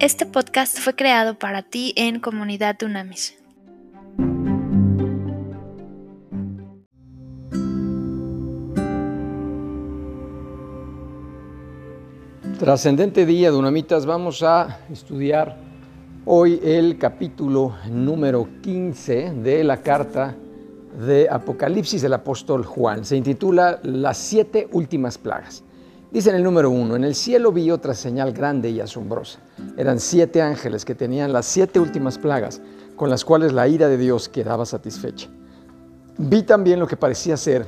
Este podcast fue creado para ti en Comunidad Dunamis. Trascendente día, Dunamitas, vamos a estudiar hoy el capítulo número 15 de la carta de Apocalipsis del apóstol Juan. Se intitula Las siete últimas plagas. Dice en el número uno, en el cielo vi otra señal grande y asombrosa. Eran siete ángeles que tenían las siete últimas plagas con las cuales la ira de Dios quedaba satisfecha. Vi también lo que parecía ser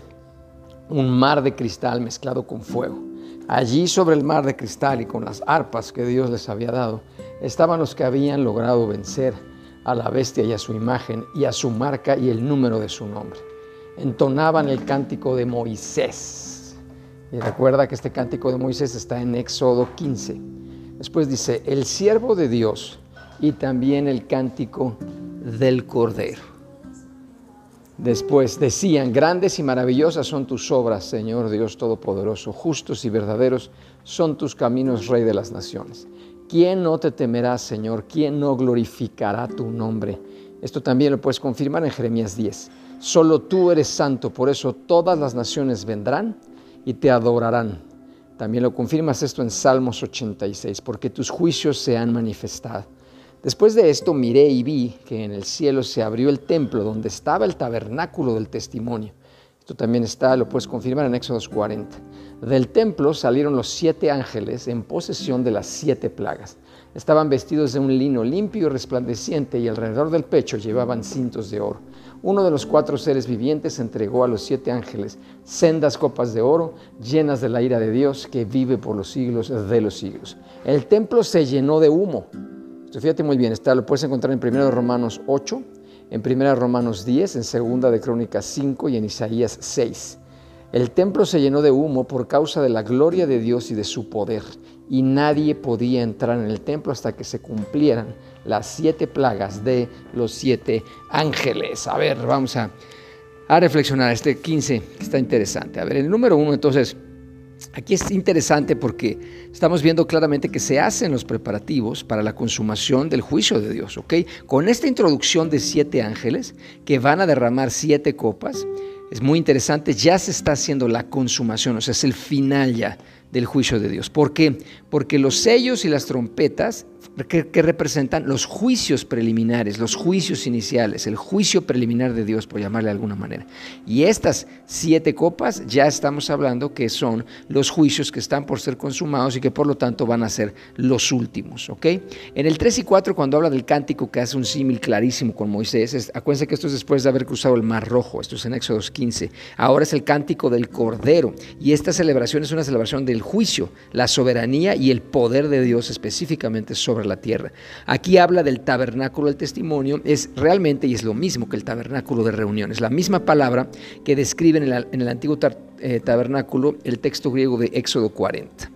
un mar de cristal mezclado con fuego Allí sobre el mar de cristal y con las arpas que Dios les había dado, estaban los que habían logrado vencer a la bestia y a su imagen y a su marca y el número de su nombre. Entonaban el cántico de Moisés. Y recuerda que este cántico de Moisés está en Éxodo 15. Después dice, el siervo de Dios y también el cántico del Cordero. Después decían, grandes y maravillosas son tus obras, Señor Dios Todopoderoso, justos y verdaderos son tus caminos, Rey de las naciones. ¿Quién no te temerá, Señor? ¿Quién no glorificará tu nombre? Esto también lo puedes confirmar en Jeremías 10. Solo tú eres santo, por eso todas las naciones vendrán y te adorarán. También lo confirmas esto en Salmos 86, porque tus juicios se han manifestado. Después de esto miré y vi que en el cielo se abrió el templo donde estaba el tabernáculo del testimonio. Esto también está, lo puedes confirmar en Éxodo 40. Del templo salieron los siete ángeles en posesión de las siete plagas. Estaban vestidos de un lino limpio y resplandeciente y alrededor del pecho llevaban cintos de oro. Uno de los cuatro seres vivientes entregó a los siete ángeles sendas copas de oro llenas de la ira de Dios que vive por los siglos de los siglos. El templo se llenó de humo fíjate muy bien, está, lo puedes encontrar en 1 Romanos 8, en 1 Romanos 10, en 2 de Crónicas 5 y en Isaías 6. El templo se llenó de humo por causa de la gloria de Dios y de su poder, y nadie podía entrar en el templo hasta que se cumplieran las siete plagas de los siete ángeles. A ver, vamos a, a reflexionar. Este 15 está interesante. A ver, el número uno entonces Aquí es interesante porque estamos viendo claramente que se hacen los preparativos para la consumación del juicio de Dios, ¿ok? Con esta introducción de siete ángeles que van a derramar siete copas, es muy interesante, ya se está haciendo la consumación, o sea, es el final ya del juicio de Dios. ¿Por qué? Porque los sellos y las trompetas que, representan los juicios preliminares, los juicios iniciales, el juicio preliminar de Dios, por llamarle de alguna manera. Y estas siete copas ya estamos hablando que son los juicios que están por ser consumados y que por lo tanto van a ser los últimos. ¿ok? En el 3 y 4, cuando habla del cántico que hace un símil clarísimo con Moisés, acuérdense que esto es después de haber cruzado el Mar Rojo, esto es en Éxodo 15. Ahora es el cántico del Cordero y esta celebración es una celebración del juicio, la soberanía y el poder de Dios específicamente sobre la tierra. Aquí habla del tabernáculo del testimonio, es realmente y es lo mismo que el tabernáculo de reuniones, la misma palabra que describe en el, antiguo eh, tabernáculo el texto griego de Éxodo 40.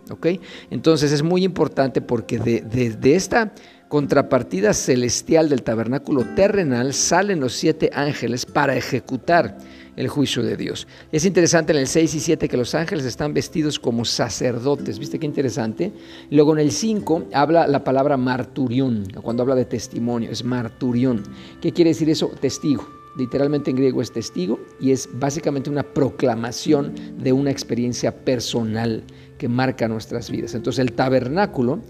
Entonces es muy importante porque de, de esta contrapartida celestial del tabernáculo terrenal salen los siete ángeles para ejecutar el juicio de Dios. Es interesante en el 6 y 7 que los ángeles están vestidos como sacerdotes. ¿Viste qué interesante? Luego en el 5 habla la palabra marturión, cuando habla de testimonio, es marturión. ¿Qué quiere decir eso? Testigo. Literalmente en griego es testigo y es básicamente una proclamación de una experiencia personal que marca nuestras vidas. Entonces el tabernáculo,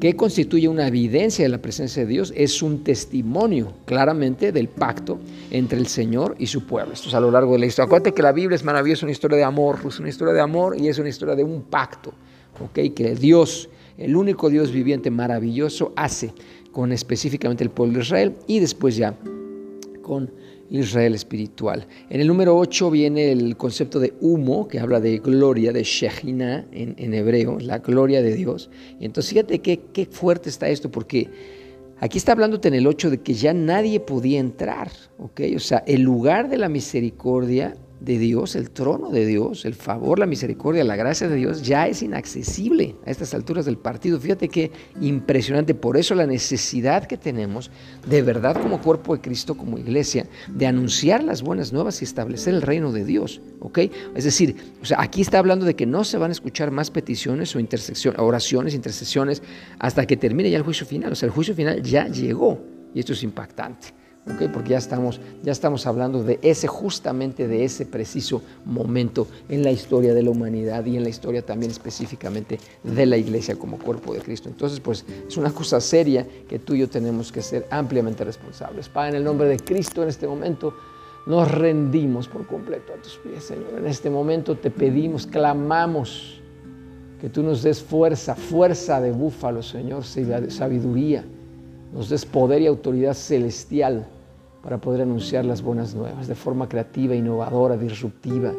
que constituye una evidencia de la presencia de Dios, es un testimonio claramente del pacto entre el Señor y su pueblo. Esto es a lo largo de la historia. Acuérdate que la Biblia es maravillosa, una historia de amor, es una historia de amor y es una historia de un pacto, ¿ok? Que Dios, el único Dios viviente maravilloso, hace con específicamente el pueblo de Israel y después ya con Israel espiritual. En el número 8 viene el concepto de humo, que habla de gloria, de Shekhinah en, hebreo, la gloria de Dios. Y entonces fíjate qué, fuerte está esto, porque aquí está hablándote en el 8 de que ya nadie podía entrar, ¿ok? O sea, el lugar de la misericordia de Dios, el trono de Dios, el favor, la misericordia, la gracia de Dios ya es inaccesible a estas alturas del partido. Fíjate qué impresionante. Por eso la necesidad que tenemos de verdad como cuerpo de Cristo, como iglesia, de anunciar las buenas nuevas y establecer el reino de Dios. ¿ok? Es decir, o sea, aquí está hablando de que no se van a escuchar más peticiones o oraciones, intercesiones, hasta que termine ya el juicio final. O sea, el juicio final ya llegó y esto es impactante porque ya estamos, ya estamos hablando de ese, justamente de ese preciso momento en la historia de la humanidad y en la historia también específicamente de la iglesia como cuerpo de Cristo. Entonces, pues es una cosa seria que tú y yo tenemos que ser ampliamente responsables. Padre, en el nombre de Cristo en este momento nos rendimos por completo a tus pies, Señor. En este momento te pedimos, clamamos que tú nos des fuerza, fuerza de búfalo, Señor, sabiduría nos des poder y autoridad celestial para poder anunciar las buenas nuevas de forma creativa, innovadora, disruptiva,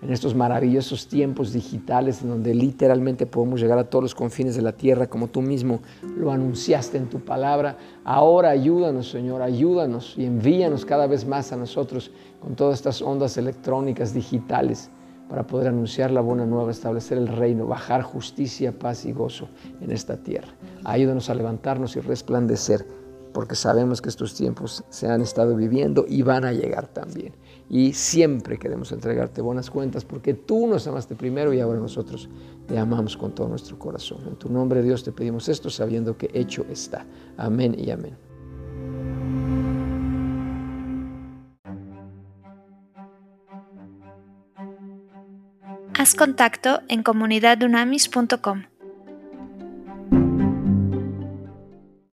en estos maravillosos tiempos digitales en donde literalmente podemos llegar a todos los confines de la tierra como tú mismo lo anunciaste en tu palabra. Ahora ayúdanos, Señor, ayúdanos y envíanos cada vez más a nosotros con todas estas ondas electrónicas digitales para poder anunciar la buena nueva, establecer el reino, bajar justicia, paz y gozo en esta tierra. Ayúdanos a levantarnos y resplandecer, porque sabemos que estos tiempos se han estado viviendo y van a llegar también. Y siempre queremos entregarte buenas cuentas porque tú nos amaste primero y ahora nosotros te amamos con todo nuestro corazón. En tu nombre, Dios, te pedimos esto sabiendo que hecho está. Amén y amén. Haz contacto en comunidadunamis.com.